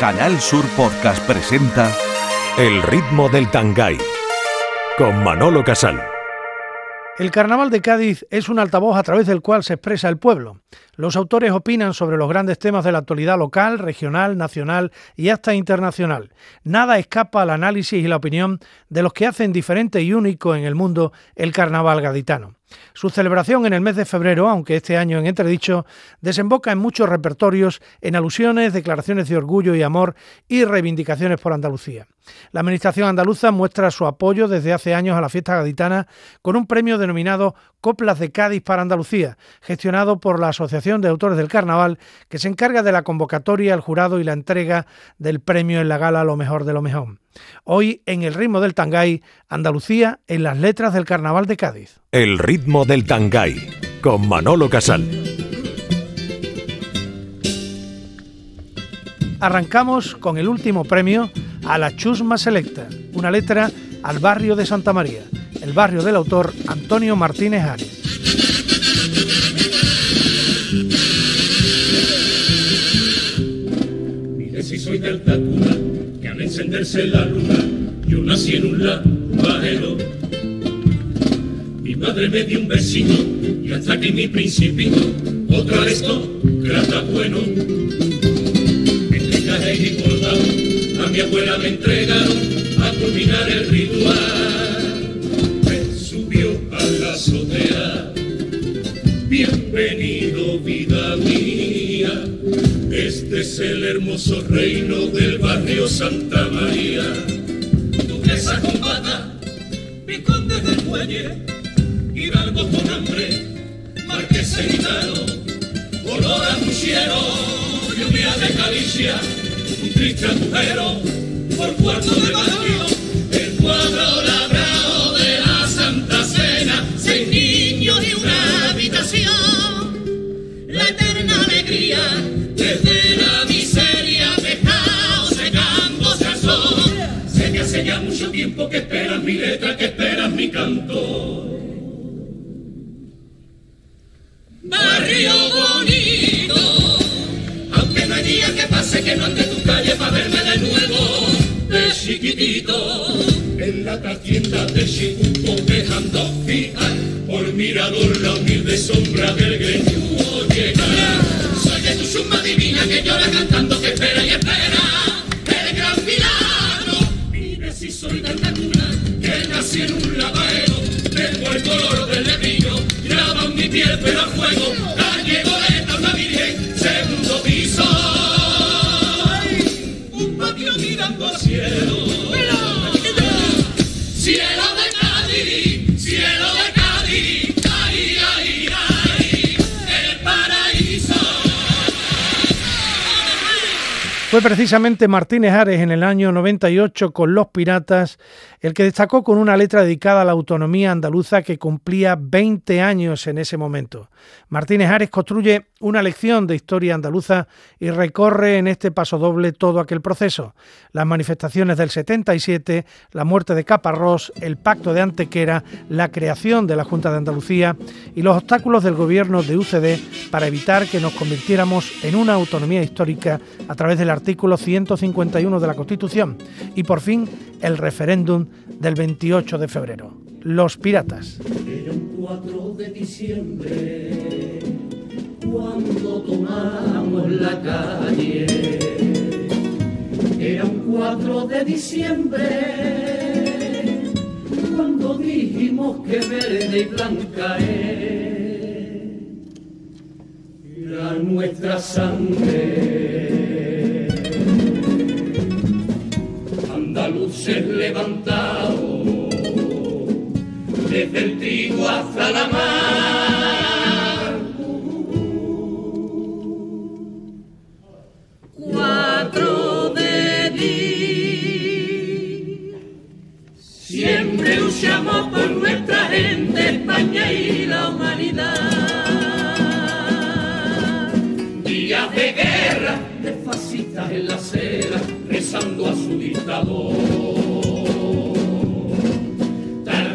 Canal Sur Podcast presenta El ritmo del Tangay con Manolo Casal. El Carnaval de Cádiz es un altavoz a través del cual se expresa el pueblo. Los autores opinan sobre los grandes temas de la actualidad local, regional, nacional y hasta internacional. Nada escapa al análisis y la opinión de los que hacen diferente y único en el mundo el carnaval gaditano. Su celebración en el mes de febrero, aunque este año en entredicho, desemboca en muchos repertorios, en alusiones, declaraciones de orgullo y amor y reivindicaciones por Andalucía. La Administración andaluza muestra su apoyo desde hace años a la fiesta gaditana con un premio denominado Coplas de Cádiz para Andalucía, gestionado por la Asociación de Autores del Carnaval, que se encarga de la convocatoria, el jurado y la entrega del premio en la gala Lo Mejor de lo Mejor. Hoy, en el ritmo del Tangay, Andalucía en las letras del Carnaval de Cádiz. El ritmo del Tangay, con Manolo Casal. Arrancamos con el último premio a la Chusma Selecta, una letra al barrio de Santa María, el barrio del autor Antonio Martínez Ares. Mire si soy del Tacuna, encenderse la luna, yo nací en un lavadero. Mi madre me dio un vecino y hasta que mi principito, otra vez grata bueno. Entre caja y bordado, a mi abuela me entregaron a culminar el ritual. Me subió a la azotea, bienvenido vida mía. Este es el hermoso reino del barrio Santa María. Duquesa con bata, del muelle, hidalgo con hambre, marqués gitano, olor a pusiero, lluvia de calicia, un triste agujero, que esperan mi canto. Precisamente Martínez Ares en el año 98 con Los Piratas el que destacó con una letra dedicada a la autonomía andaluza que cumplía 20 años en ese momento. Martínez Ares construye una lección de historia andaluza y recorre en este paso doble todo aquel proceso. Las manifestaciones del 77, la muerte de Caparrós, el pacto de Antequera, la creación de la Junta de Andalucía y los obstáculos del gobierno de UCD para evitar que nos convirtiéramos en una autonomía histórica a través del artículo 151 de la Constitución y por fin el referéndum del 28 de febrero. Los piratas. Era un 4 de diciembre cuando tomamos la calle. Era un 4 de diciembre cuando dijimos que verde y blanca es. Era nuestra sangre. Andaluces levantados desde el trigo hasta la mar. Cuatro de di. Siempre luchamos por nuestra gente, España y la humanidad. Días de guerra, de fascistas en la acera, rezando a su dictador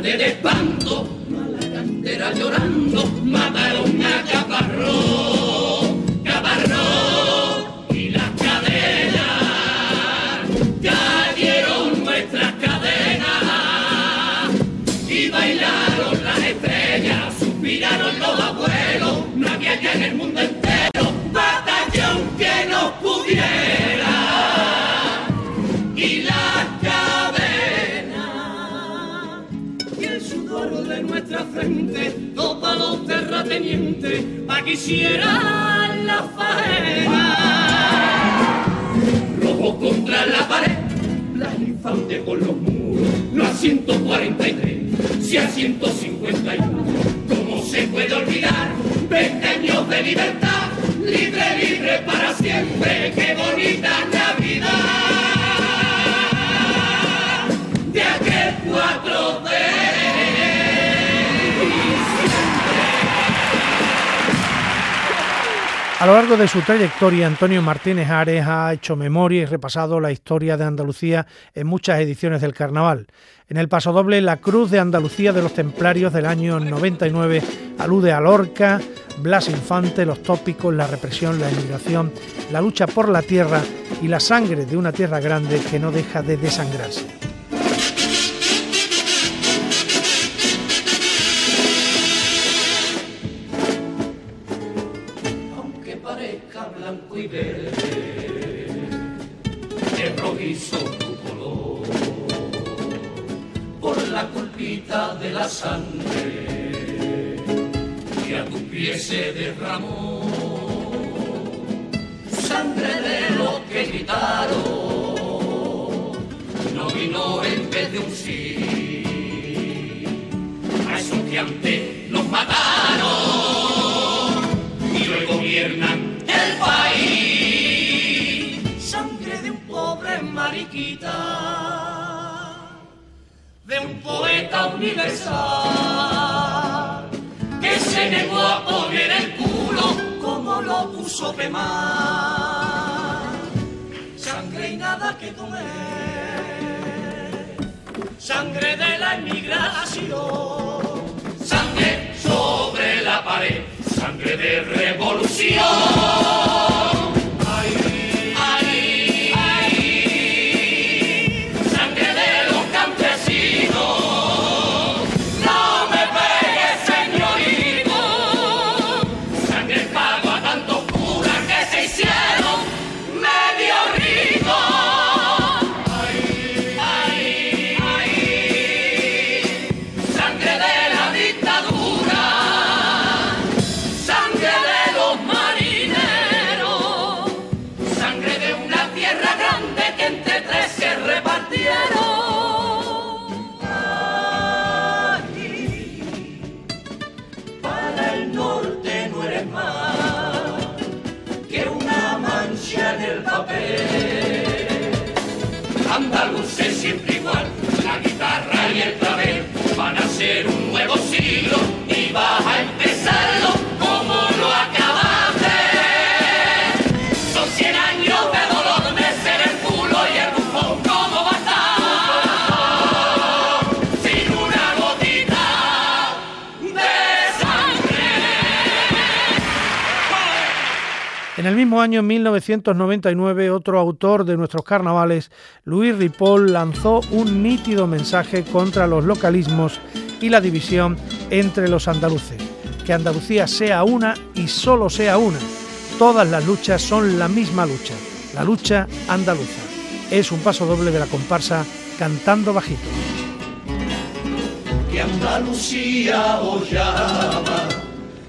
grande de espanto, la cantera llorando, mataron a Caparrós, Caparrós y las cadenas, cayeron nuestras cadenas y bailaron las estrellas, suspiraron los abuelos, no había ya en el mundo entero batallón que nos pudo. Teniente, aquí quisiera la faena. Rojo contra la pared, la infante con los muros, no a 143, si a 151. ¿Cómo se puede olvidar 20 años de libertad? Libre, libre para siempre, qué bonita Navidad. A lo largo de su trayectoria, Antonio Martínez Ares ha hecho memoria y repasado la historia de Andalucía en muchas ediciones del carnaval. En el pasodoble La Cruz de Andalucía de los Templarios del año 99 alude a Lorca, Blas Infante, los tópicos, la represión, la emigración, la lucha por la tierra y la sangre de una tierra grande que no deja de desangrarse. Sangre que a tu pie se derramó, sangre de los que gritaron, no vino en vez de un sí, a esos que antes nos mataron y hoy gobiernan el país, sangre de un pobre mariquita, de un poeta universal, que se negó a poner el culo como lo puso Pemar. Sangre y nada que comer, sangre de la inmigración, sangre sobre la pared sangre de revolución. El mismo año, en 1999, otro autor de nuestros carnavales, Luis Ripoll lanzó un nítido mensaje contra los localismos y la división entre los andaluces. Que Andalucía sea una y solo sea una. Todas las luchas son la misma lucha, la lucha andaluza. Es un paso doble de la comparsa Cantando Bajito. Que Andalucía os llama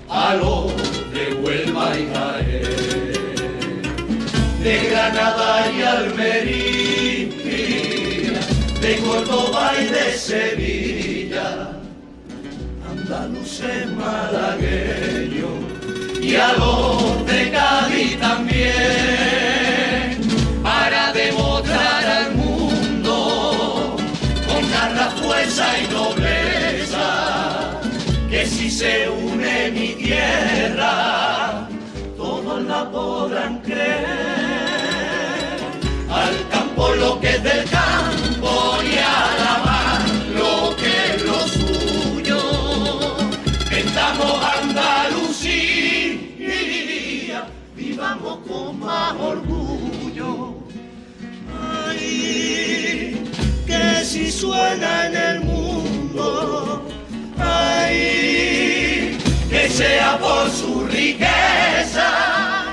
a lo de Huelva y de Granada y Almería de Córdoba y de Sevilla, andaluces malagueño y a los de Cádiz también, para demostrar al mundo con garra, fuerza y nobleza, que si se une mi tierra, todos la podrán lo que es del campo a alabar lo que es lo suyo. Estamos Andalucía, vivamos con más orgullo. Ay, que si suena en el mundo, ay, que sea por su riqueza,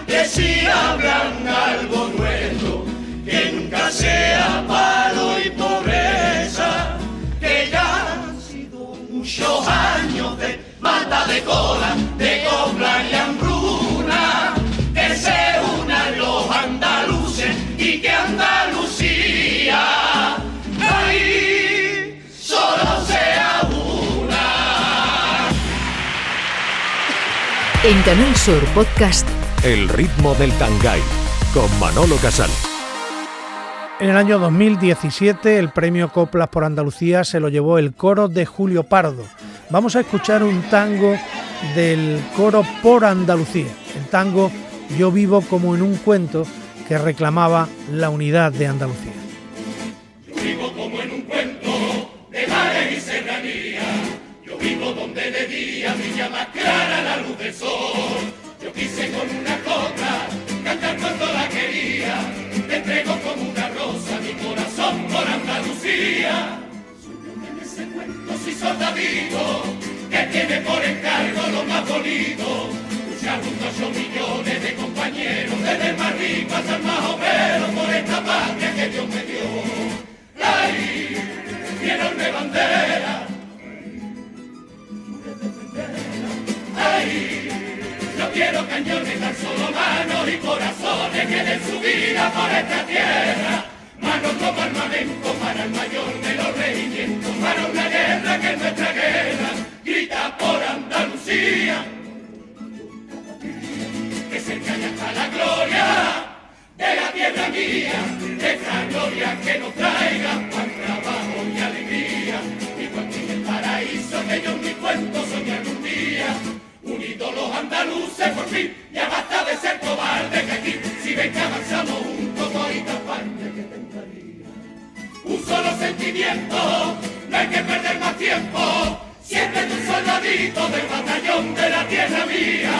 que si hablan algo nunca sea paro y pobreza, que ya han sido muchos años de mata de cola, de copla y hambruna, que se unan los andaluces y que Andalucía ahí solo sea una. En Canal Sur Podcast, El ritmo del Tangay, con Manolo Casal. En el año 2017 el premio Coplas por Andalucía se lo llevó el coro de Julio Pardo. Vamos a escuchar un tango del coro por Andalucía. El tango Yo vivo como en un cuento que reclamaba la unidad de Andalucía. Yo vivo como en un cuento de y. Yo vivo donde de día brilla más clara la luz del sol. Yo quise con una Soy en ese cuento soy soldadito que tiene por encargo lo más bonito. Luchar junto a esos millones de compañeros, desde el más rico hasta el más obrero, por esta patria que Dios me dio. ¡Ay! Mi enorme bandera. ¡Ay! Yo quiero cañones, tan solo manos y corazones que den su vida por esta tierra. Manos como armamento para el mayor de los regimientos, para una guerra que es nuestra guerra grita por Andalucía, que se cae hasta la gloria de la tierra mía, esa gloria que nos traiga pan, trabajo y alegría, igual que en el paraíso que yo en mi cuento soñé algún día. Unidos los andaluces por fin, ya basta de ser cobardes que aquí, si ven que avanzamos juntos, todita parte. Un solo sentimiento, no hay que perder más tiempo, siempre un soldadito del batallón de la tierra mía,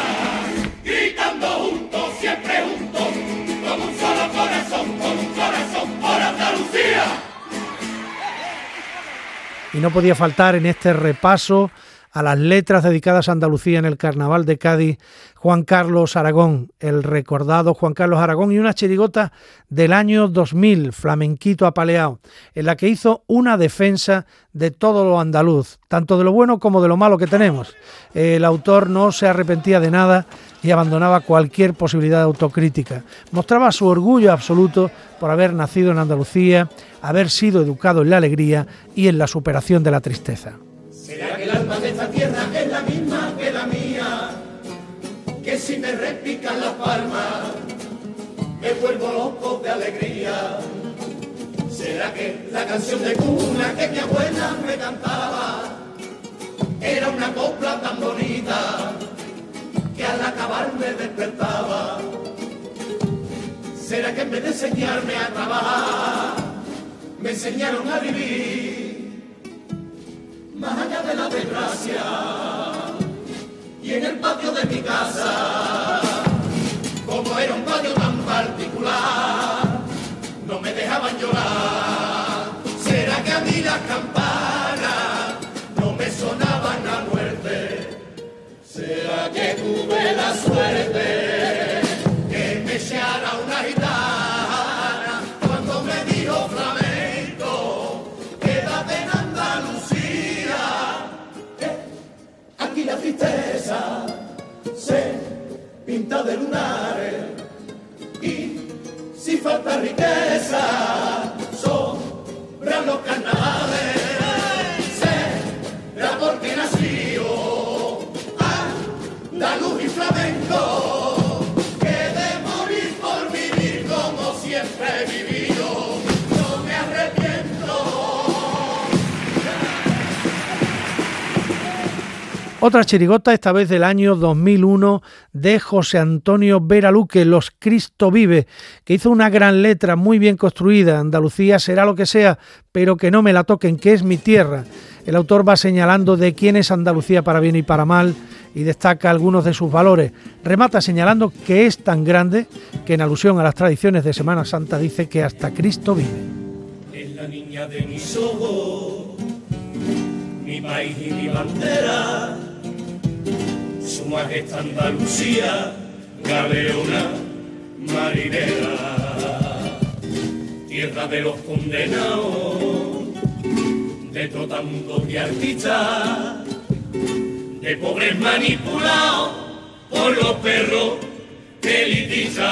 gritando juntos, siempre juntos, como un solo corazón, con un corazón por Andalucía. Y no podía faltar en este repaso a las letras dedicadas a Andalucía en el Carnaval de Cádiz, Juan Carlos Aragón, el recordado Juan Carlos Aragón, y una chirigota del año 2000, Flamenquito Apaleado, en la que hizo una defensa de todo lo andaluz, tanto de lo bueno como de lo malo que tenemos. El autor no se arrepentía de nada y abandonaba cualquier posibilidad de autocrítica. Mostraba su orgullo absoluto por haber nacido en Andalucía, haber sido educado en la alegría y en la superación de la tristeza. ¿Será que el alma de esta tierra es la misma que la mía? Que si me repican las palmas, me vuelvo loco de alegría. ¿Será que la canción de cuna que mi abuela me cantaba era una copla tan bonita que al acabar me despertaba? ¿Será que en vez de enseñarme a trabajar, me enseñaron a vivir? Más allá de la desgracia. Y en el patio de mi casa, como era un patio tan particular, no me dejaban llorar. ¿Será que a mí las campanas no me sonaban a muerte? ¿Será que tuve la suerte tristeza se pinta de lunares y si falta riqueza sobran los carnavales. Será porque nació andaluz y flamenco Otra chirigota, esta vez del año 2001, de José Antonio Vera Luque, Los Cristo Vive, que hizo una gran letra muy bien construida. Andalucía será lo que sea, pero que no me la toquen, que es mi tierra. El autor va señalando de quién es Andalucía para bien y para mal y destaca algunos de sus valores. Remata señalando que es tan grande que en alusión a las tradiciones de Semana Santa dice que hasta Cristo vive. Es la niña de mis ojos, mi país y mi bandera, majestad Andalucía, galeona marinera, tierra de los condenados, de trotamundos y artistas, de pobres manipulados por los perros elitistas,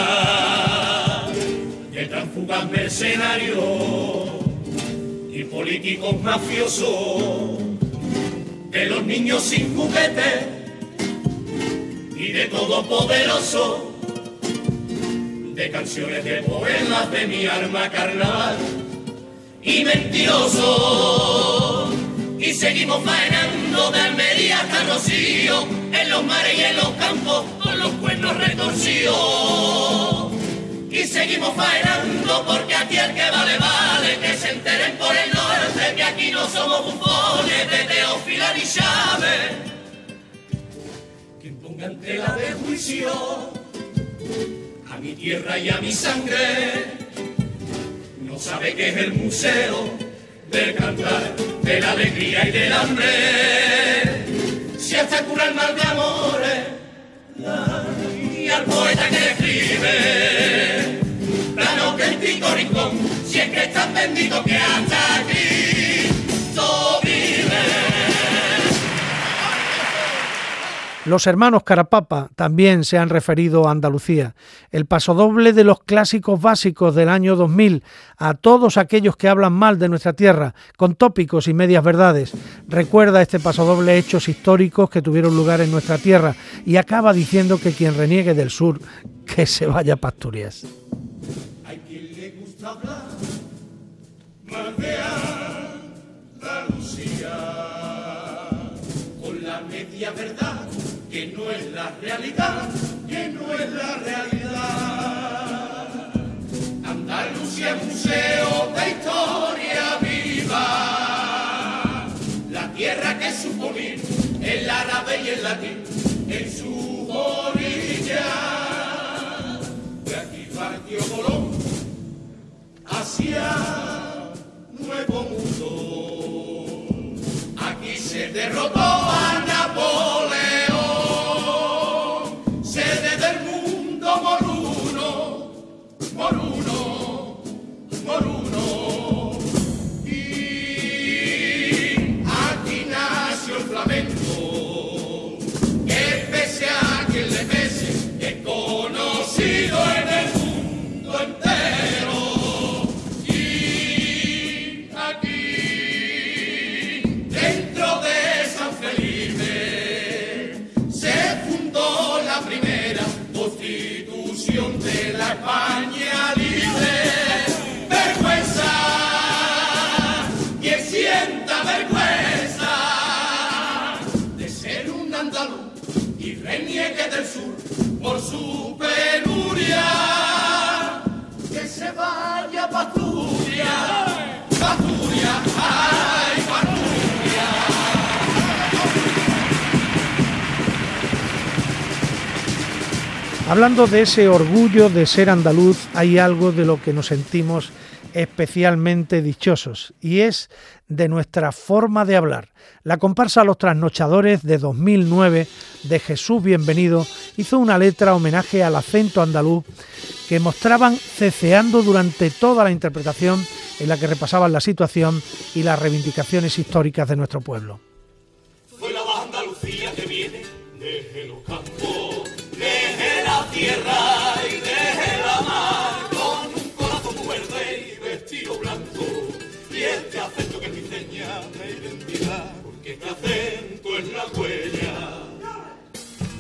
de transfugas mercenarios y políticos mafiosos, de los niños sin juguetes y de todopoderoso, de canciones de poemas de mi arma carnaval y mentiroso. Y seguimos faenando de Almería hasta Rocío, en los mares y en los campos, con los cuernos retorcidos. Y seguimos faenando porque aquí el que vale, vale, que se enteren por el norte, que aquí no somos bufones de Teófila ni Chávez. En tela de juicio a mi tierra y a mi sangre, no sabe que es el museo del cantar, de la alegría y del hambre. Si hasta cura el mal de amores, y al poeta que escribe, plano que Tico Rincón, si es que es tan bendito que hasta aquí Los hermanos Carapapa también se han referido a Andalucía. El pasodoble de los clásicos básicos del año 2000 a todos aquellos que hablan mal de nuestra tierra, con tópicos y medias verdades. Recuerda este pasodoble hechos históricos que tuvieron lugar en nuestra tierra y acaba diciendo que quien reniegue del sur, que se vaya a. Hay quien le gusta hablar Historia viva, la tierra que supo el árabe y el latín en su orilla. De aquí partió Colón hacia Nuevo Mundo. Aquí se derrotó a conocido en el Hablando de ese orgullo de ser andaluz, hay algo de lo que nos sentimos especialmente dichosos y es de nuestra forma de hablar. La comparsa Los Trasnochadores de 2009 de Jesús Bienvenido hizo una letra homenaje al acento andaluz que mostraban ceceando durante toda la interpretación en la que repasaban la situación y las reivindicaciones históricas de nuestro pueblo. Tierra y desde la mar, con un corazón fuerte y vestido blanco, y este acento que es mi seña de identidad, porque este acento es la huella.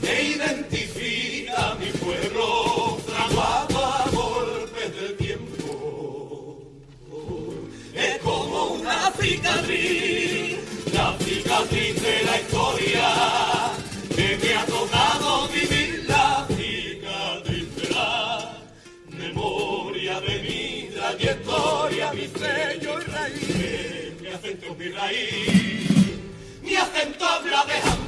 Que identifica mi pueblo, fraguado a golpes del tiempo. Es como una cicatriz, la cicatriz de la historia, trayectoria, mi sello y raíz, mi acento es mi raíz, mi acento habla de hambre,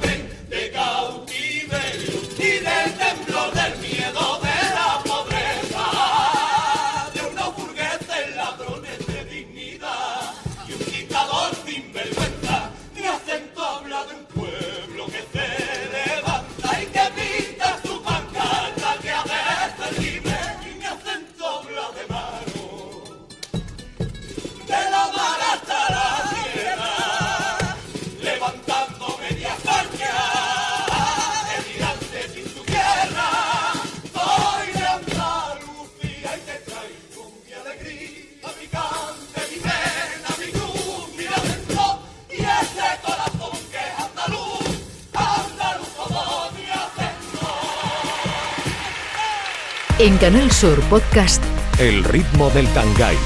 En Canal Sur Podcast, El ritmo del Tangay,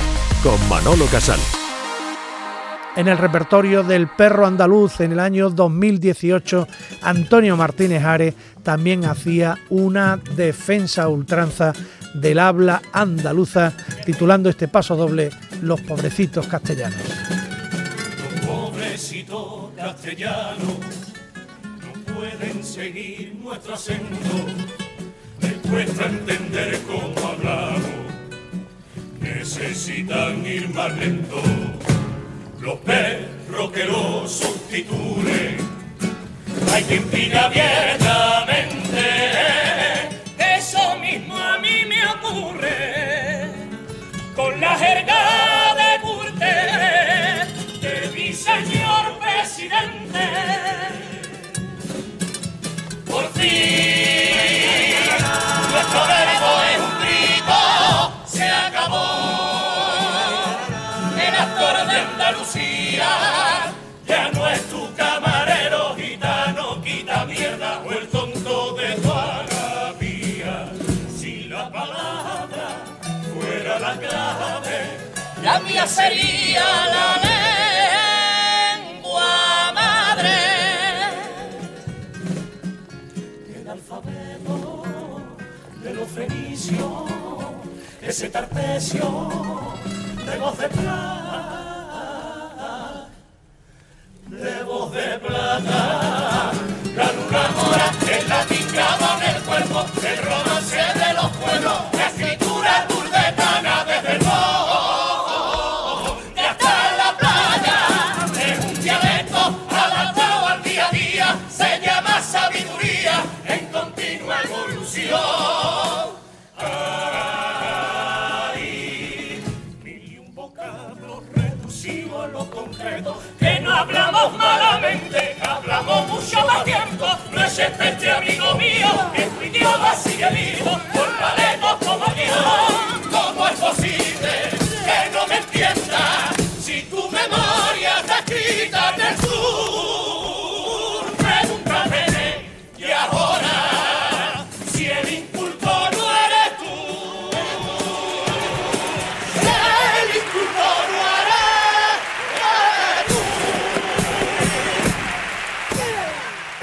con Manolo Casal. En el repertorio del perro andaluz en el año 2018, Antonio Martínez Ares también hacía una defensa ultranza del habla andaluza, titulando este paso doble Los pobrecitos castellanos. Los pobrecitos castellanos no pueden seguir nuestro acento cuesta entender cómo hablamos. Necesitan ir más lento. Los perros que los sustituyen. Hay quien pida abiertamente. Eso mismo a mí me ocurre. Con la jerga de curte de mi señor presidente. Sería la lengua madre. El alfabeto de los fenicios, ese tarpecio de voz de plata, de voz de plata, la luna mora, el latín grabado en el cuerpo, el romance de los pueblos, tiempo. No es este amigo mío, que tu idioma sigue vivo,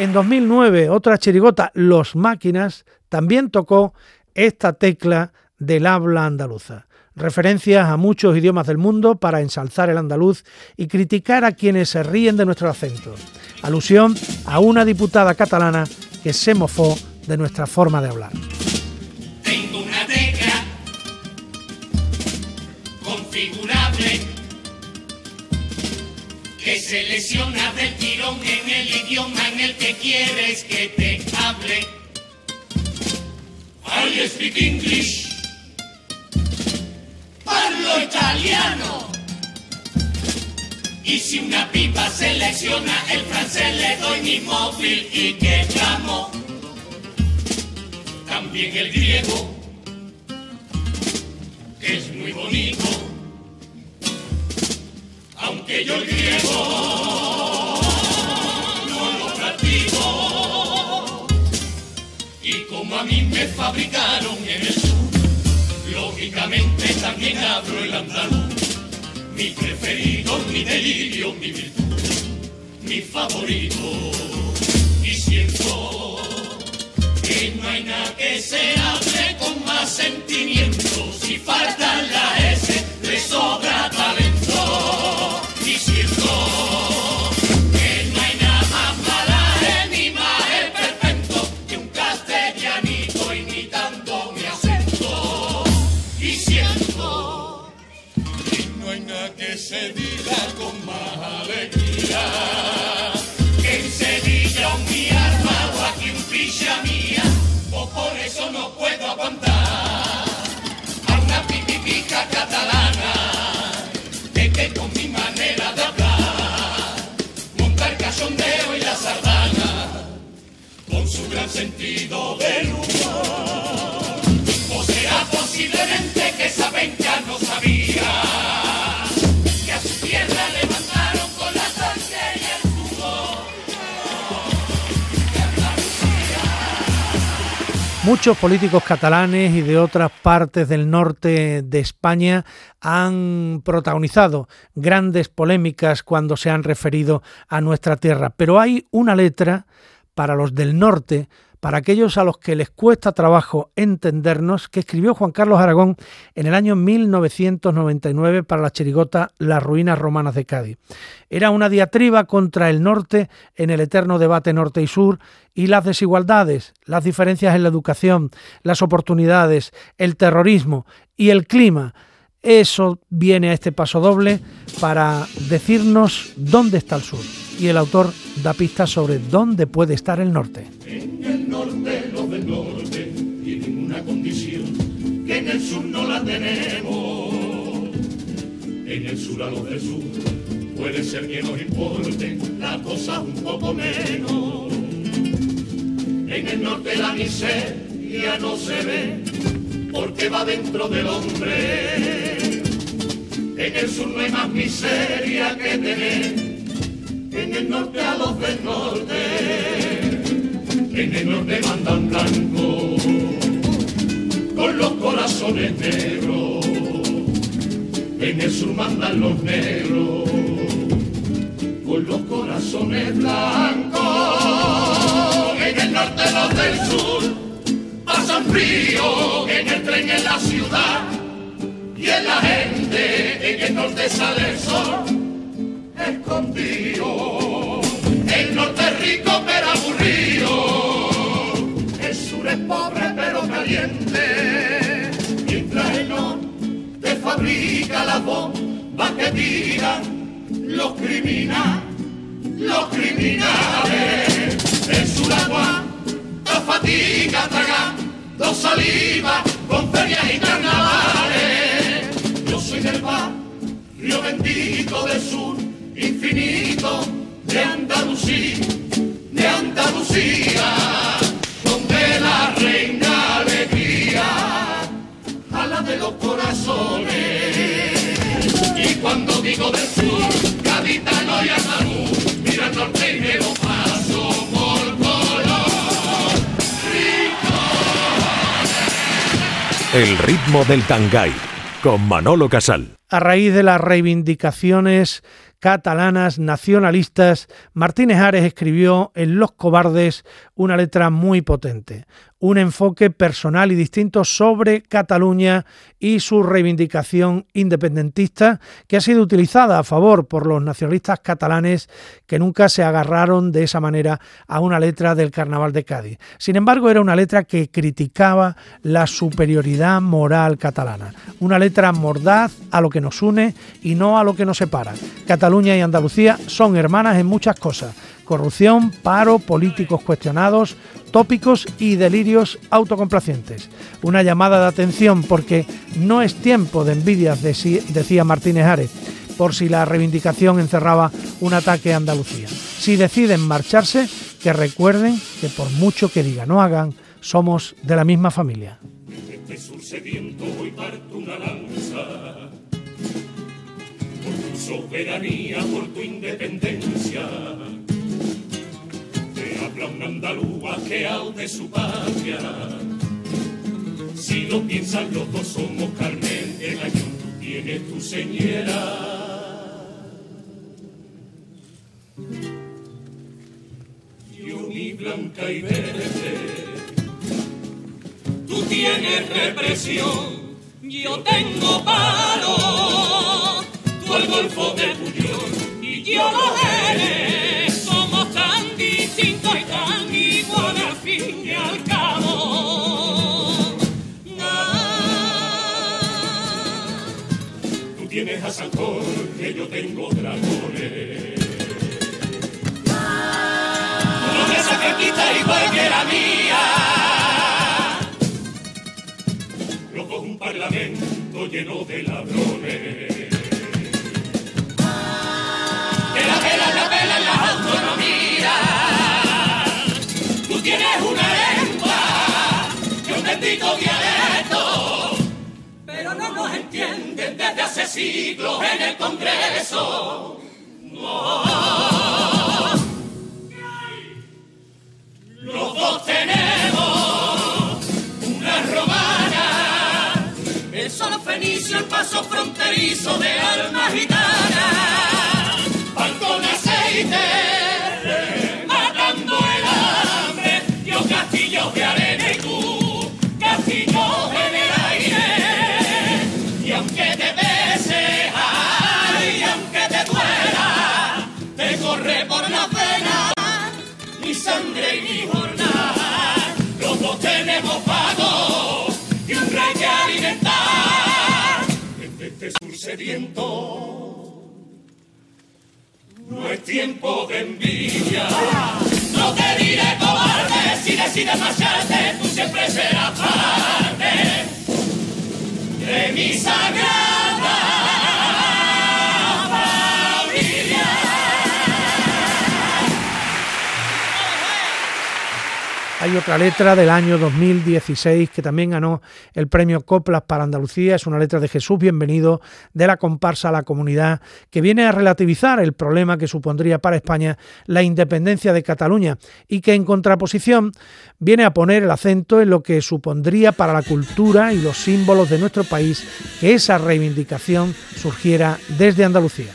En 2009, otra chirigota, Los Máquinas, también tocó esta tecla del habla andaluza. Referencias a muchos idiomas del mundo para ensalzar el andaluz y criticar a quienes se ríen de nuestro acento. Alusión a una diputada catalana que se mofó de nuestra forma de hablar. Selecciona del tirón en el idioma en el que quieres que te hable. I speak English. Parlo italiano. Y si una pipa selecciona el francés le doy mi móvil y que llamo. También el griego, que es muy bonito. Aunque yo el griego no lo practico. Y como a mí me fabricaron en el sur, lógicamente también hablo el andaluz. Mi preferido, mi delirio, mi virtud, mi favorito. Y siento que no hay nada que se hable con más sentimiento. Si falta la S, le sobra talento. Puedo aguantar a una pipipica catalana, de que con mi manera de hablar, montar cachondeo y la sardana, con su gran sentido del humor. O será posiblemente que esa venga no sabía Muchos políticos catalanes y de otras partes del norte de España han protagonizado grandes polémicas cuando se han referido a nuestra tierra, pero hay una letra para los del norte para aquellos a los que les cuesta trabajo entendernos, que escribió Juan Carlos Aragón en el año 1999 para la chirigota Las ruinas romanas de Cádiz. Era una diatriba contra el norte en el eterno debate norte y sur y las desigualdades, las diferencias en la educación, las oportunidades, el terrorismo y el clima. Eso viene a este paso doble para decirnos dónde está el sur. Y el autor da pistas sobre dónde puede estar el norte norte, los del norte tienen una condición que en el sur no la tenemos. En el sur a los del sur puede ser que nos importe la cosa un poco menos. En el norte la miseria no se ve porque va dentro del hombre. En el sur no hay más miseria que tener. En el norte a los del norte en el norte mandan blanco, con los corazones negros, en el sur mandan los negros, con los corazones blancos, en el norte los del sur pasan frío, en el tren en la ciudad, y en la gente, en el norte sale el sol, escondido, el norte rico pero aburrido pobre pero caliente, mientras el te fabrica la bomba que tiran los criminales, los criminales. En su agua, la fatiga dos saliva con ferias y carnavales. Yo soy del barrio bendito del sur, infinito de Andalucía, de Andalucía la reina alegría, a la de los corazones. Y cuando digo del sur, gaditano y andaluz, mira el norte y me lo paso por color. El ritmo del Tangay, con Manolo Casal. A raíz de las reivindicaciones catalanas nacionalistas, Martínez Ares escribió en Los Cobardes una letra muy potente, un enfoque personal y distinto sobre Cataluña y su reivindicación independentista que ha sido utilizada a favor por los nacionalistas catalanes que nunca se agarraron de esa manera a una letra del Carnaval de Cádiz. Sin embargo, era una letra que criticaba la superioridad moral catalana, una letra mordaz a lo que nos une y no a lo que nos separa. Cataluña y Andalucía son hermanas en muchas cosas corrupción, paro, políticos cuestionados, tópicos y delirios autocomplacientes. Una llamada de atención porque no es tiempo de envidias, decía Martínez Ares, por si la reivindicación encerraba un ataque a Andalucía. Si deciden marcharse, que recuerden que por mucho que digan no hagan, somos de la misma familia. soberanía, por tu independencia un andalúa que de su patria. Si lo piensan los dos somos Carmen, el año tú tienes tu señera. Yo mi blanca y verde, tú tienes represión, yo tengo paro, tú el golfo de Puyol y yo lo eres. Tienes a San Jorge, yo tengo dragones. No me saquita igual que la mía. Loco un parlamento lleno de ladrones. Que la vela, la vela, la autonomía tienes una lengua y un bendito dialecto, pero no nos entienden desde hace siglos en el Congreso. No. Los dos tenemos una romana, el solo fenicio, el paso fronterizo de alma gitana, pan con aceite. No es tiempo de envidia. No te diré cobarde si decides marcharte, tú siempre serás parte de mi sagrada Hay otra letra del año 2016 que también ganó el premio Coplas para Andalucía. Es una letra de Jesús Bienvenido de la comparsa a la comunidad que viene a relativizar el problema que supondría para España la independencia de Cataluña y que en contraposición viene a poner el acento en lo que supondría para la cultura y los símbolos de nuestro país que esa reivindicación surgiera desde Andalucía.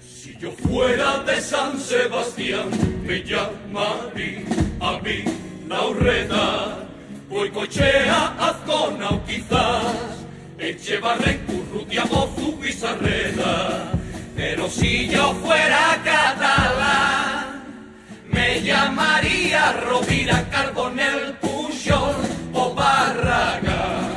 Si yo fuera de San Sebastián, me llamaría a mí la urreta. Voy cochea, azcona o quizás Echevarren, Currutia, Mozu, Bizarreta. Pero si yo fuera catalán, me llamaría Rovira, Carbonel, Pujol o Barragán.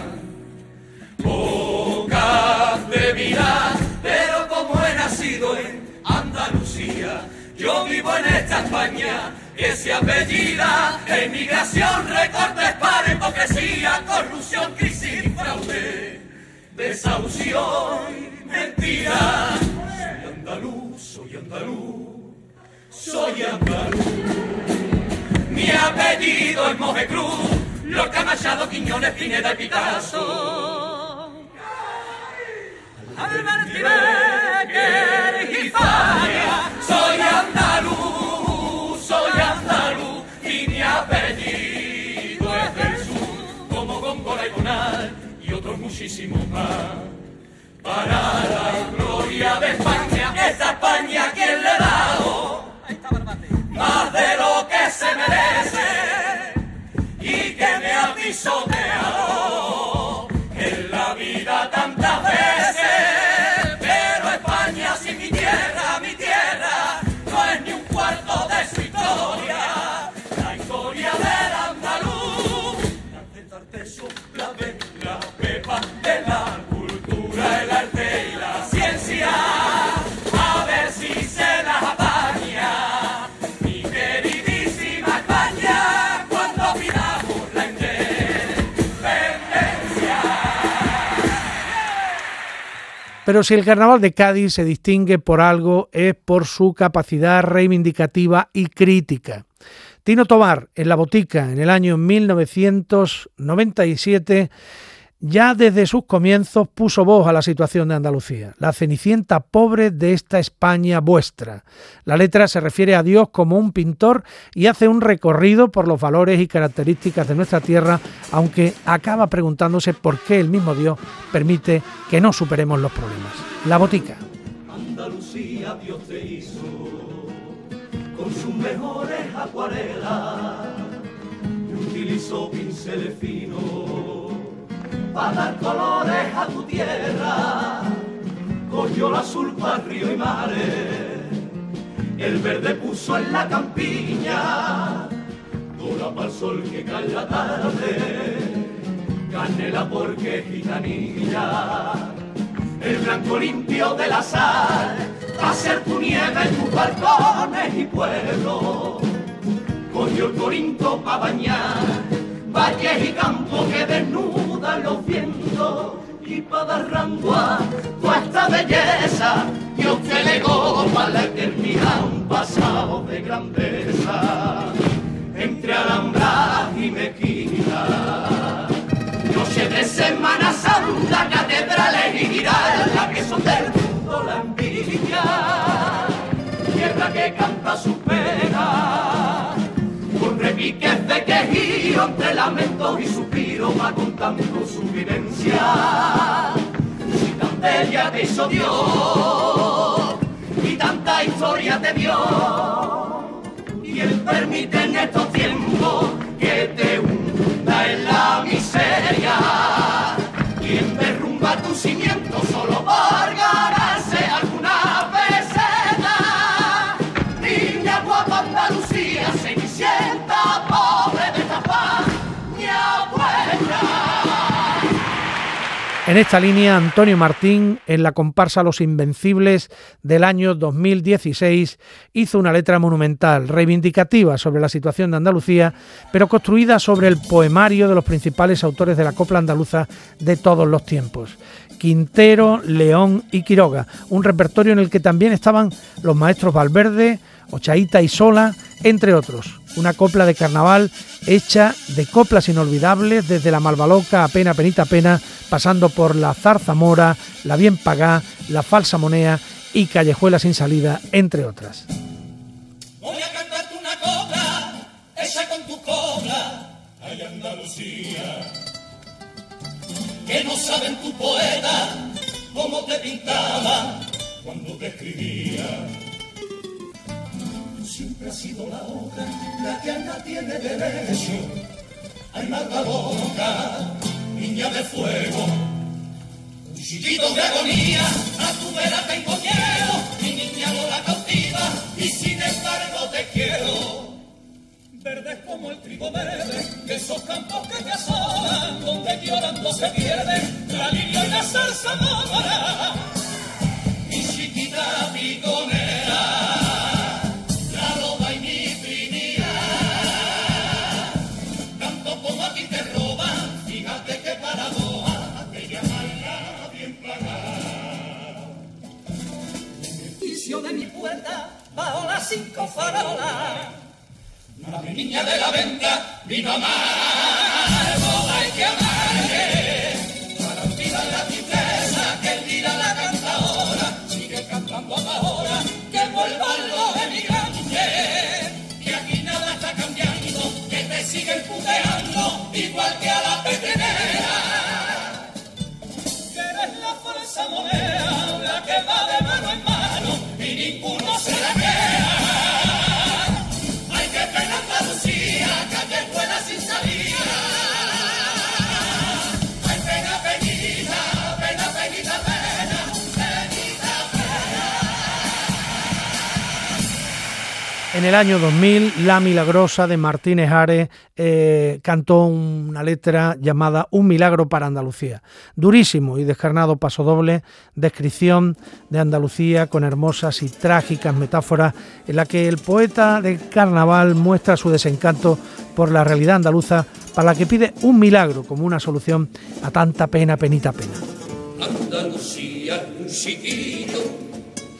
Pocas de mirar, pero como he nacido en Andalucía, yo vivo en esta España que se apellida emigración, recortes para hipocresía, corrupción, crisis y fraude, desahución, mentira. Soy andaluz, soy andaluz, soy andaluz. Mi apellido es Mojecruz, Lorca, Machado, Quiñones, Pineda y Picasso. Albert Becker y Falla, muchísimos más. Para la gloria de España, esta España quien le ha dado más de lo que se merece Pero si el carnaval de Cádiz se distingue por algo es por su capacidad reivindicativa y crítica. Tino Tobar, en La Botica, en el año 1997, ya desde sus comienzos puso voz a la situación de Andalucía, la cenicienta pobre de esta España vuestra. La letra se refiere a Dios como un pintor y hace un recorrido por los valores y características de nuestra tierra, aunque acaba preguntándose por qué el mismo Dios permite que no superemos los problemas. La Botica. Andalucía Dios te hizo con sus mejores acuarelas y utilizó pinceles finos para dar colores a tu tierra. Cogió el azul para río y mares, el verde puso en la campiña, dora para el sol que cae la tarde, canela porque gitanilla el blanco limpio de la sal, va a ser tu nieve en tus balcones y pueblos. Cogió el corinto para bañar, valles y campos que desnudan los vientos. Y para dar toda esta belleza, Dios te legó para la eternidad un pasado de grandeza. Entre alambras y mezquitas Noche de Semana Santa, catedrales y giraldas que son del mundo la envidia. Tierra que canta su pena, con repiques de quejío entre lamentos y suspiros va contando su vivencia. Andalucía, y tan bella te hizo y tanta historia te dio, y Él permite en estos tiempos que te hunda en la miseria, quien derrumba tu cimiento solo por En esta línea, Antonio Martín, en la comparsa Los Invencibles del año 2016, hizo una letra monumental, reivindicativa sobre la situación de Andalucía, pero construida sobre el poemario de los principales autores de la copla andaluza de todos los tiempos. Quintero, León y Quiroga, un repertorio en el que también estaban los maestros Valverde, Ochaíta y Sola, entre otros. Una copla de carnaval hecha de coplas inolvidables desde la Malvaloca a Pena, Penita, Pena, pasando por la Zarzamora, la Bien Pagá, la Falsa Monea y Callejuela sin salida, entre otras. Voy a cantarte una copla, esa con tu copla, ay Andalucía. Que no saben tu poeta cómo te pintaba cuando te escribía. Siempre has sido la otra, la que anda tiene derecho. Ay Marta loca, niña de fuego. Cuchillito de agonía, a tu vera tengo miedo, mi niña no la cautiva, y sin embargo te quiero. Verdes como el trigo verde, de esos campos que te asolan, donde llorando se pierde la lilia y la salsa mora. Mi chiquita piconera, cinco farolas. La niña de la venta vino a amargo, hay que amargue. Para olvidar la tristeza que tira la cantadora, sigue cantando ahora, que vuelvan los emigrantes. Que aquí nada está cambiando, que te siguen puteando, igual que a la petenera. Que eres la falsa moneda, la que va de En el año 2000, La Milagrosa de Martínez Ares eh, cantó una letra llamada Un milagro para Andalucía. Durísimo y descarnado pasodoble, descripción de Andalucía con hermosas y trágicas metáforas en la que el poeta de carnaval muestra su desencanto por la realidad andaluza para la que pide un milagro como una solución a tanta pena, penita, pena. Andalucía, un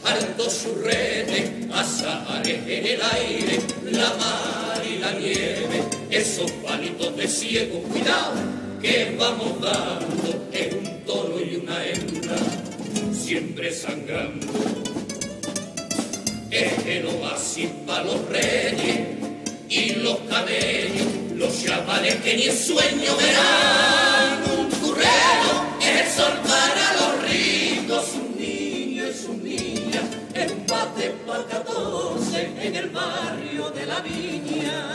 harto su rete, azahares en el aire, la mar y la nieve, esos palitos de ciego, cuidado, que vamos dando en un toro y una hembra, siempre sangrando. Es el oasis para los reyes y los camellos, los chavales que ni en sueño verán un currero, es el sol para los para 14 en el barrio de la viña.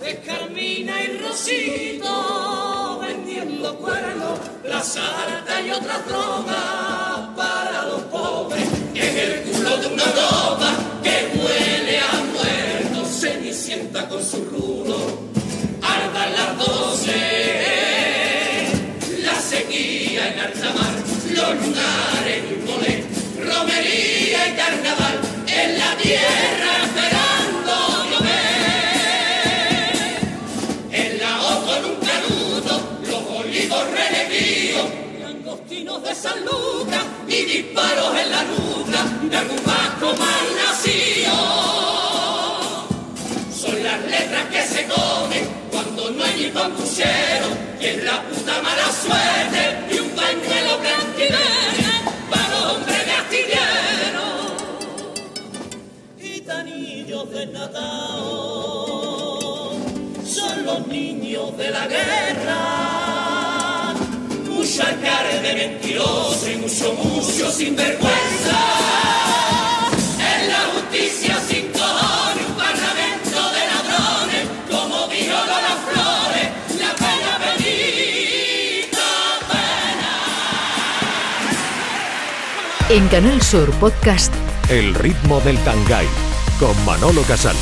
De Carmina y Rosito vendiendo cuernos, la sarta y otras drogas para los pobres. Es el culo de una ropa que huele a muerto, cenicienta con su rulo, arda las doce. La sequía en alta mar, los lunares y es la puta mala suerte y un pañuelo blanquinero son los niños de la guerra. Mucha cara de mentiroso y mucho, mucho sinvergüenza. En la justicia sin cojones, un parlamento de ladrones, como viola las flores, la pena bendita pena. En Canal Sur Podcast, El ritmo del Tangay con Manolo Casal.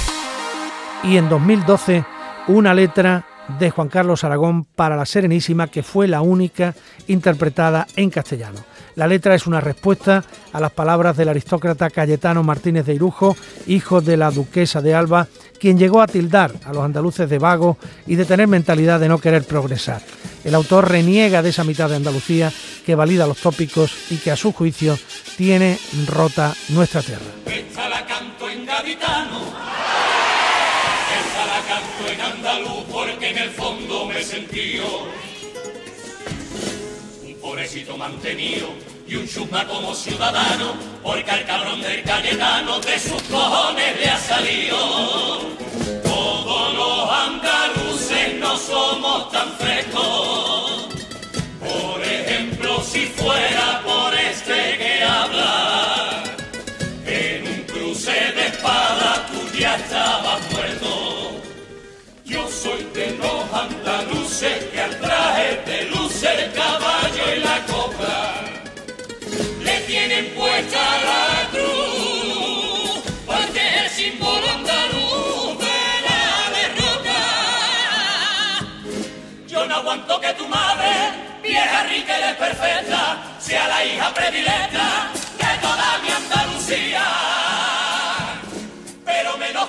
y en 2012 una letra de Juan Carlos Aragón para la Serenísima que fue la única interpretada en castellano. La letra es una respuesta a las palabras del aristócrata Cayetano Martínez de Irujo, hijo de la duquesa de Alba, quien llegó a tildar a los andaluces de vagos y de tener mentalidad de no querer progresar. El autor reniega de esa mitad de Andalucía que valida los tópicos y que a su juicio tiene rota nuestra tierra. Mantenido y un chusma como ciudadano, porque al cabrón del Cayetano de sus cojones le ha salido. Todos los andaluces no somos tan frescos. Por ejemplo, si fuera por este que habla, soy de los andaluces que al traje de luce el caballo y la copla le tienen puesta la cruz, porque es el símbolo andaluz de la derrota. Yo no aguanto que tu madre, vieja rica y desperfecta, sea la hija predilecta de toda mi Andalucía.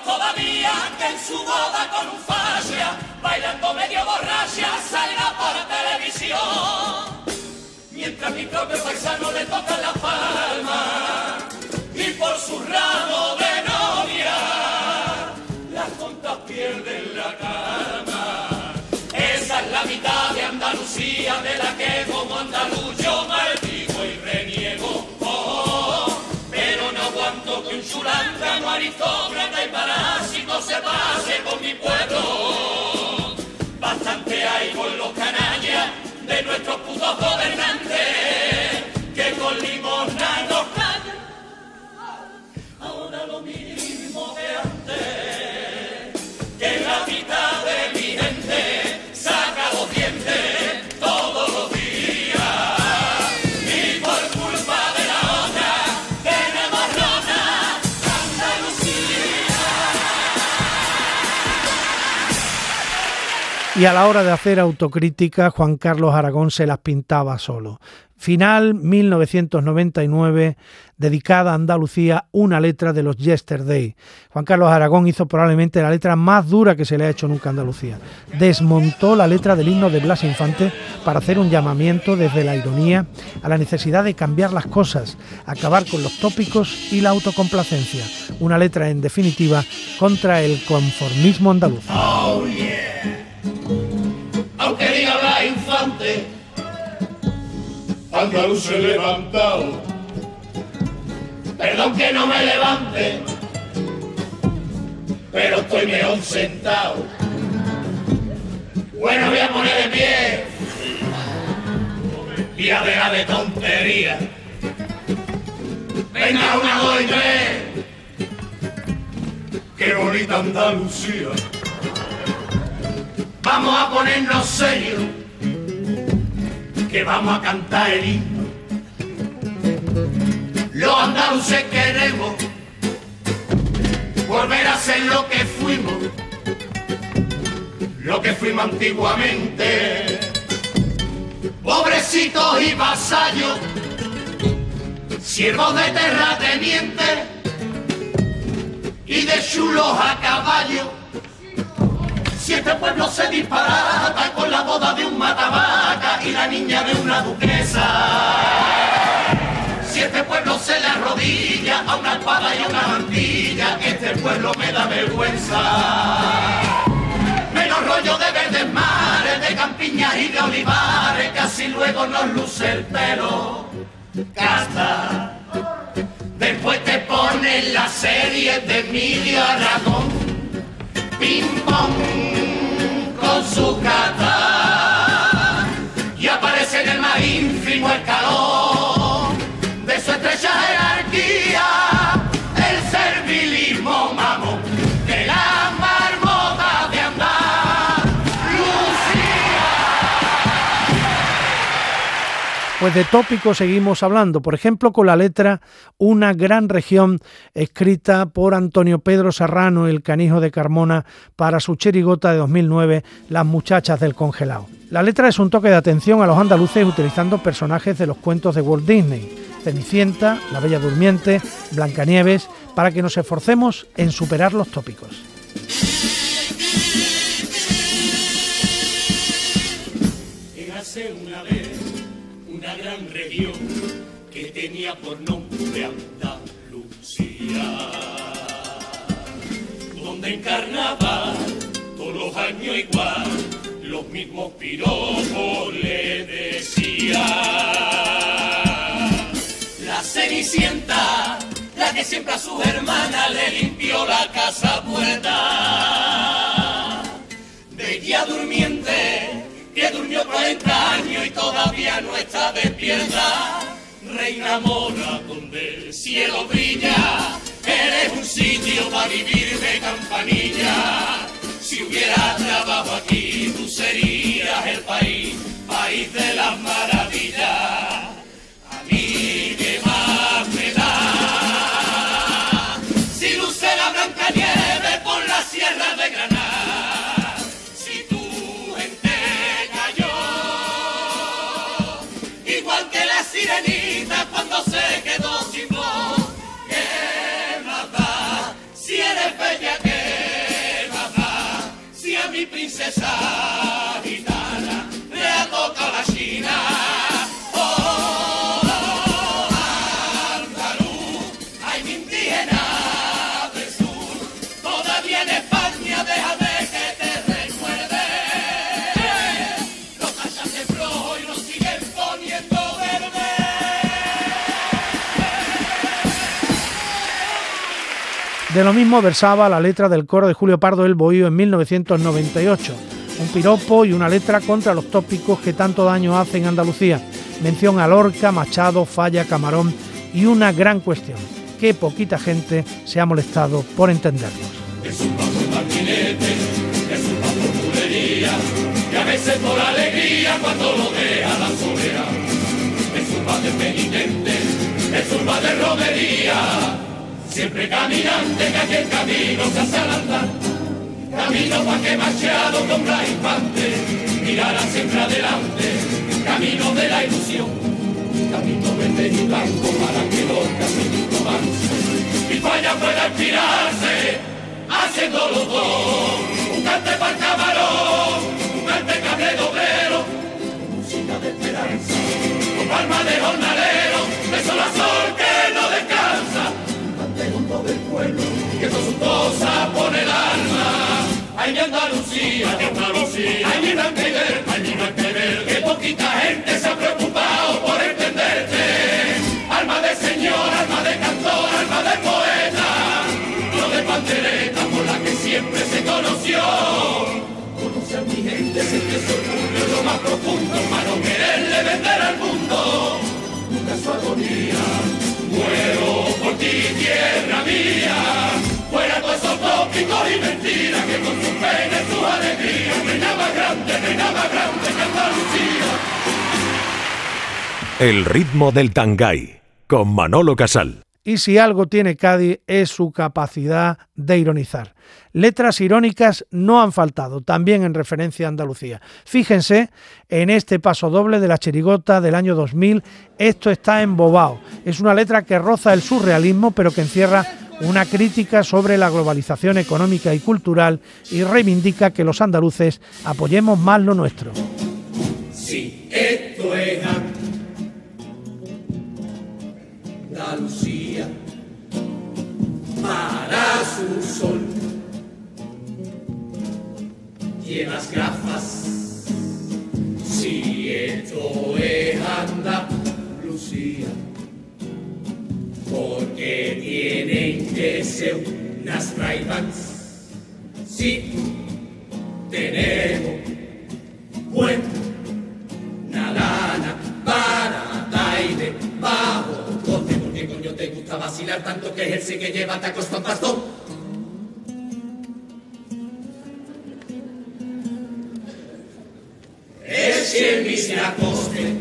Todavía que en su boda con un fascia, bailando medio borracha, salga por televisión. Mientras mi propio paisano le toca la palma y por su ramo de novia, las contas pierden la calma. Esa es la mitad de Andalucía de la que como andaluz aristócrata y parásito se pase con mi pueblo. Bastante hay con los canallas de nuestros putos gobernantes Y a la hora de hacer autocrítica, Juan Carlos Aragón se las pintaba solo. Final 1999, dedicada a Andalucía, una letra de los Yesterday. Juan Carlos Aragón hizo probablemente la letra más dura que se le ha hecho nunca a Andalucía. Desmontó la letra del himno de Blas Infante para hacer un llamamiento desde la ironía a la necesidad de cambiar las cosas, acabar con los tópicos y la autocomplacencia. Una letra, en definitiva, contra el conformismo andaluz. Aunque diga la infante, andaluz he levantado. Perdón que no me levante, pero estoy mejor sentado. Bueno, voy a poner de pie y a dejar de tontería. Venga, una, dos y tres. Qué bonita Andalucía. Vamos a ponernos serios, que vamos a cantar el himno. Los andaluces queremos volver a ser lo que fuimos, lo que fuimos antiguamente. Pobrecitos y vasallos, siervos de terratenientes y de chulos a caballo. Si este pueblo se disparata con la boda de un matavaca y la niña de una duquesa. Si este pueblo se le arrodilla a una espada y a una mantilla, este pueblo me da vergüenza. Menos rollo de verdes mares, de campiñas y de olivares, casi luego nos luce el pelo. Casta. Después te ponen la serie de Emilio Aragón ping pong su cata y aparece en el más ínfimo escalón de su estrella. Pues de tópicos seguimos hablando, por ejemplo, con la letra Una gran región, escrita por Antonio Pedro Serrano, el canijo de Carmona, para su cherigota de 2009, Las muchachas del congelado. La letra es un toque de atención a los andaluces utilizando personajes de los cuentos de Walt Disney, Cenicienta, La Bella Durmiente, Blancanieves, para que nos esforcemos en superar los tópicos. Gran región que tenía por nombre Andalucía, donde encarnaba todos los años igual, los mismos piropos le decía. La Cenicienta, la que siempre a su hermana le limpió la casa puerta, bella durmiente que durmió 40 años y todavía no está despierta. Reina mora donde el cielo brilla, eres un sitio para vivir de campanilla. Si hubiera trabajo aquí, tú serías el país, país de las maravillas. De lo mismo versaba la letra del coro de Julio Pardo El Bohío en 1998, un piropo y una letra contra los tópicos que tanto daño hacen en Andalucía. Mención a Lorca, Machado, Falla, Camarón y una gran cuestión, que poquita gente se ha molestado por entenderlos. Es un y a veces por alegría cuando lo la. Es un padre penitente, es un padre romería siempre caminante que aquel camino se hace al. Camino pa' que Machado con la infante mirara siempre adelante, camino de la ilusión, camino verde y blanco para que los caminos avance. Y España pueda inspirarse haciendo los dos, un cante para el camarón, Ay, mi Andalucía, mi Andalucía, ay, mi Blanquever, ay, mi Blanquever, que poquita gente se ha preocupado por entenderte. Alma de señor, alma de cantor, alma de poeta, no de pandereta por la que siempre se conoció. Conoce a mi gente, siente su orgullo lo más profundo, para no quererle vender al mundo. Nunca su agonía Muero por ti, tierra mía. Fuera todos esos tópicos y mentiras que con su pena y su alegría. Reina más grande, reina más grande que Andalucía. El ritmo del Tangay, con Manolo Casal. Y si algo tiene Cádiz es su capacidad de ironizar. Letras irónicas no han faltado, también en referencia a Andalucía. Fíjense en este paso doble de la chirigota del año 2000, Esto está embobado. Es una letra que roza el surrealismo, pero que encierra una crítica sobre la globalización económica y cultural y reivindica que los andaluces apoyemos más lo nuestro. Sí, esto es Andalucía para su sol llevas gafas. Si esto es ser unas ray Si tenemos buena lana, y de bajo coste, porque coño te gusta vacilar tanto que es el que lleva tacos con bastón. si el se acoste,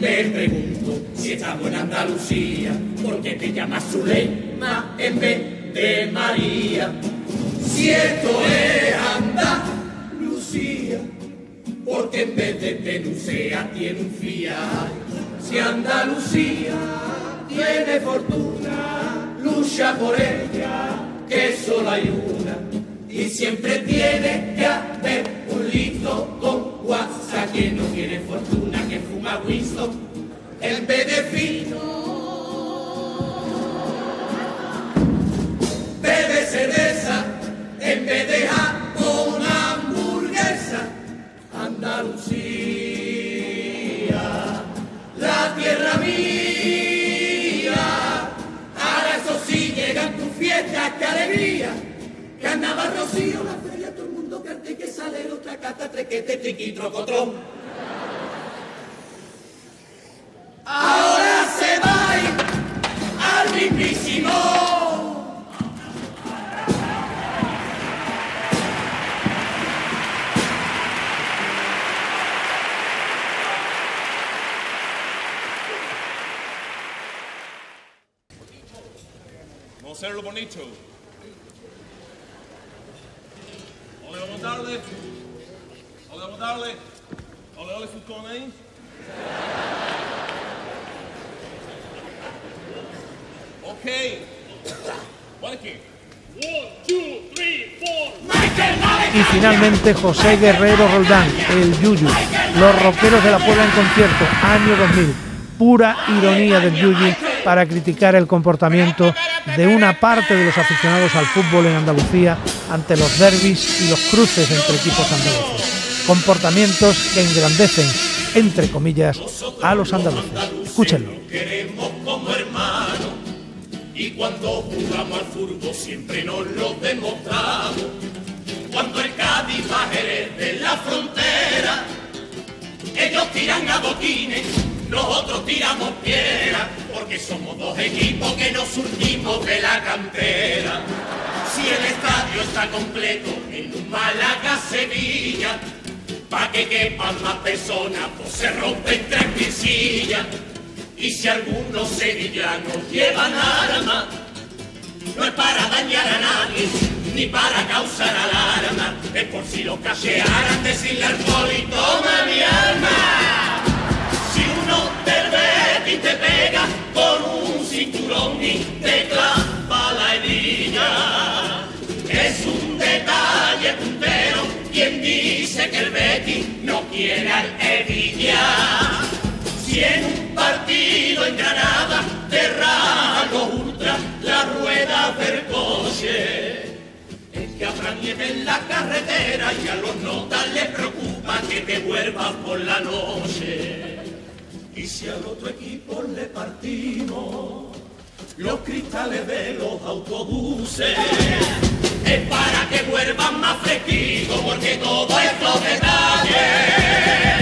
Me pregunto si estamos en Andalucía, porque te llamas Zulema en vez de María. Si esto es Andalucía, porque en vez de Tenucea tiene un fiat. Si Andalucía tiene fortuna, lucha por ella, que solo hay una. Y siempre tiene Vamos hacerlo bonito. Ole, vamos a darle. Ole, vamos a darle. Ole, ole, Fulcone. Ok. One aquí. Y finalmente José Guerrero Roldán, el Yuyu, los rockeros de la Puebla en concierto, año 2000. Pura ironía del Yuyu para criticar el comportamiento de una parte de los aficionados al fútbol en Andalucía ante los derbis y los cruces entre equipos andaluces. Comportamientos que engrandecen, entre comillas, a los andaluces. Escúchenlo. y cuando jugamos al fútbol siempre nos lo demostramos. Cuando el Cádiz va de la frontera, ellos tiran a boquines, nosotros tiramos piedra, porque somos dos equipos que nos surgimos de la cantera. Si el estadio está completo en un Málaga-Sevilla, pa' que quepan más personas, pues se rompen tres pisillas. Y si algunos sevillanos llevan armas, no es para dañar a nadie, ni para causar alarma, es por si lo cachearan decirle al poli, toma mi alma. Betis te pega con un cinturón y te clava la herida, es un detalle puntero quien dice que el Betis no quiere al Evilla. Si en un partido en Granada rajan los ultras la rueda del coche, que habrá nieve en la carretera y a los notas les preocupa que te vuelvas por la noche. Y si al otro equipo le partimos los cristales de los autobuses, es para que vuelvan más fresquitos, porque todos estos detalles son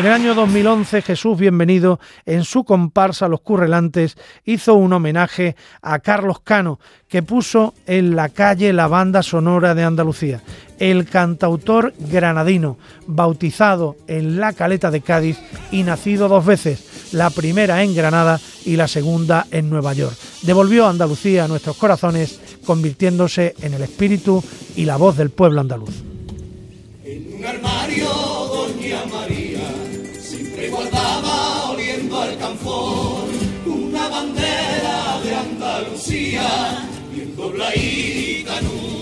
En el año 2011, Jesús Bienvenido, en su comparsa Los Currelantes, hizo un homenaje a Carlos Cano, que puso en la calle la banda sonora de Andalucía. El cantautor granadino, bautizado en la Caleta de Cádiz y nacido dos veces, la primera en Granada y la segunda en Nueva York. Devolvió a Andalucía a nuestros corazones, convirtiéndose en el espíritu y la voz del pueblo andaluz. En un armario, doña María guardaba oliendo al canfor una bandera de Andalucía bien dobladita en un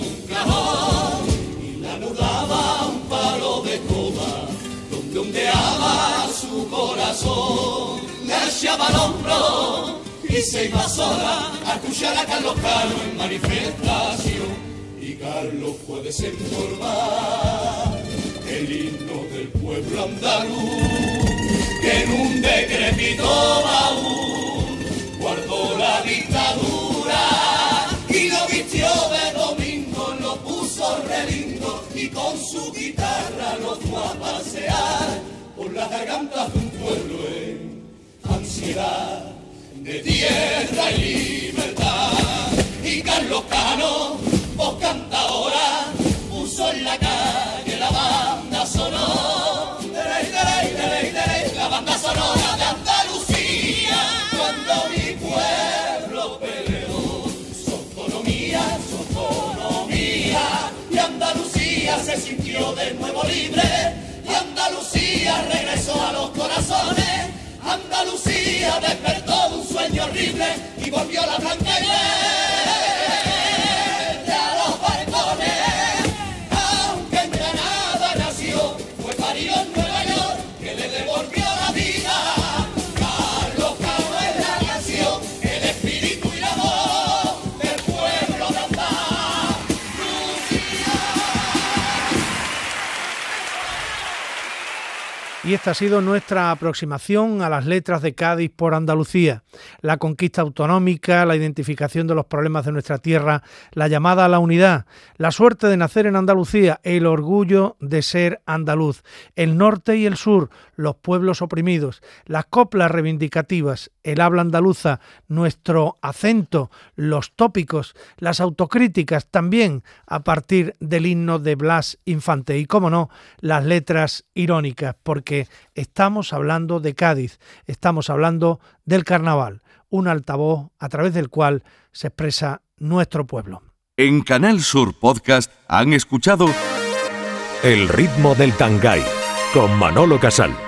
y la anudaba a un palo de coba donde ondeaba su corazón. Le echaba al hombro y se iba sola a escuchar a Carlos Cano en manifestación. Y Carlos fue desenformar el himno del pueblo andaluz, en un decrépito baúl guardó la dictadura y lo vistió de domingo, lo puso re lindo y con su guitarra lo fue a pasear por las gargantas de un pueblo en ansiedad de tierra y libertad. Y Carlos Cano, sintió de nuevo libre, y Andalucía regresó a los corazones. Andalucía despertó de un sueño horrible y volvió la blanca y Y esta ha sido nuestra aproximación a las letras de Cádiz por Andalucía. La conquista autonómica, la identificación de los problemas de nuestra tierra, la llamada a la unidad, la suerte de nacer en Andalucía, el orgullo de ser andaluz, el norte y el sur, los pueblos oprimidos, las coplas reivindicativas, el habla andaluza, nuestro acento, los tópicos, las autocríticas también a partir del himno de Blas Infante y, como no, las letras irónicas, porque estamos hablando de Cádiz, estamos hablando del carnaval, un altavoz a través del cual se expresa nuestro pueblo. En Canal Sur Podcast han escuchado El ritmo del Tangay con Manolo Casal.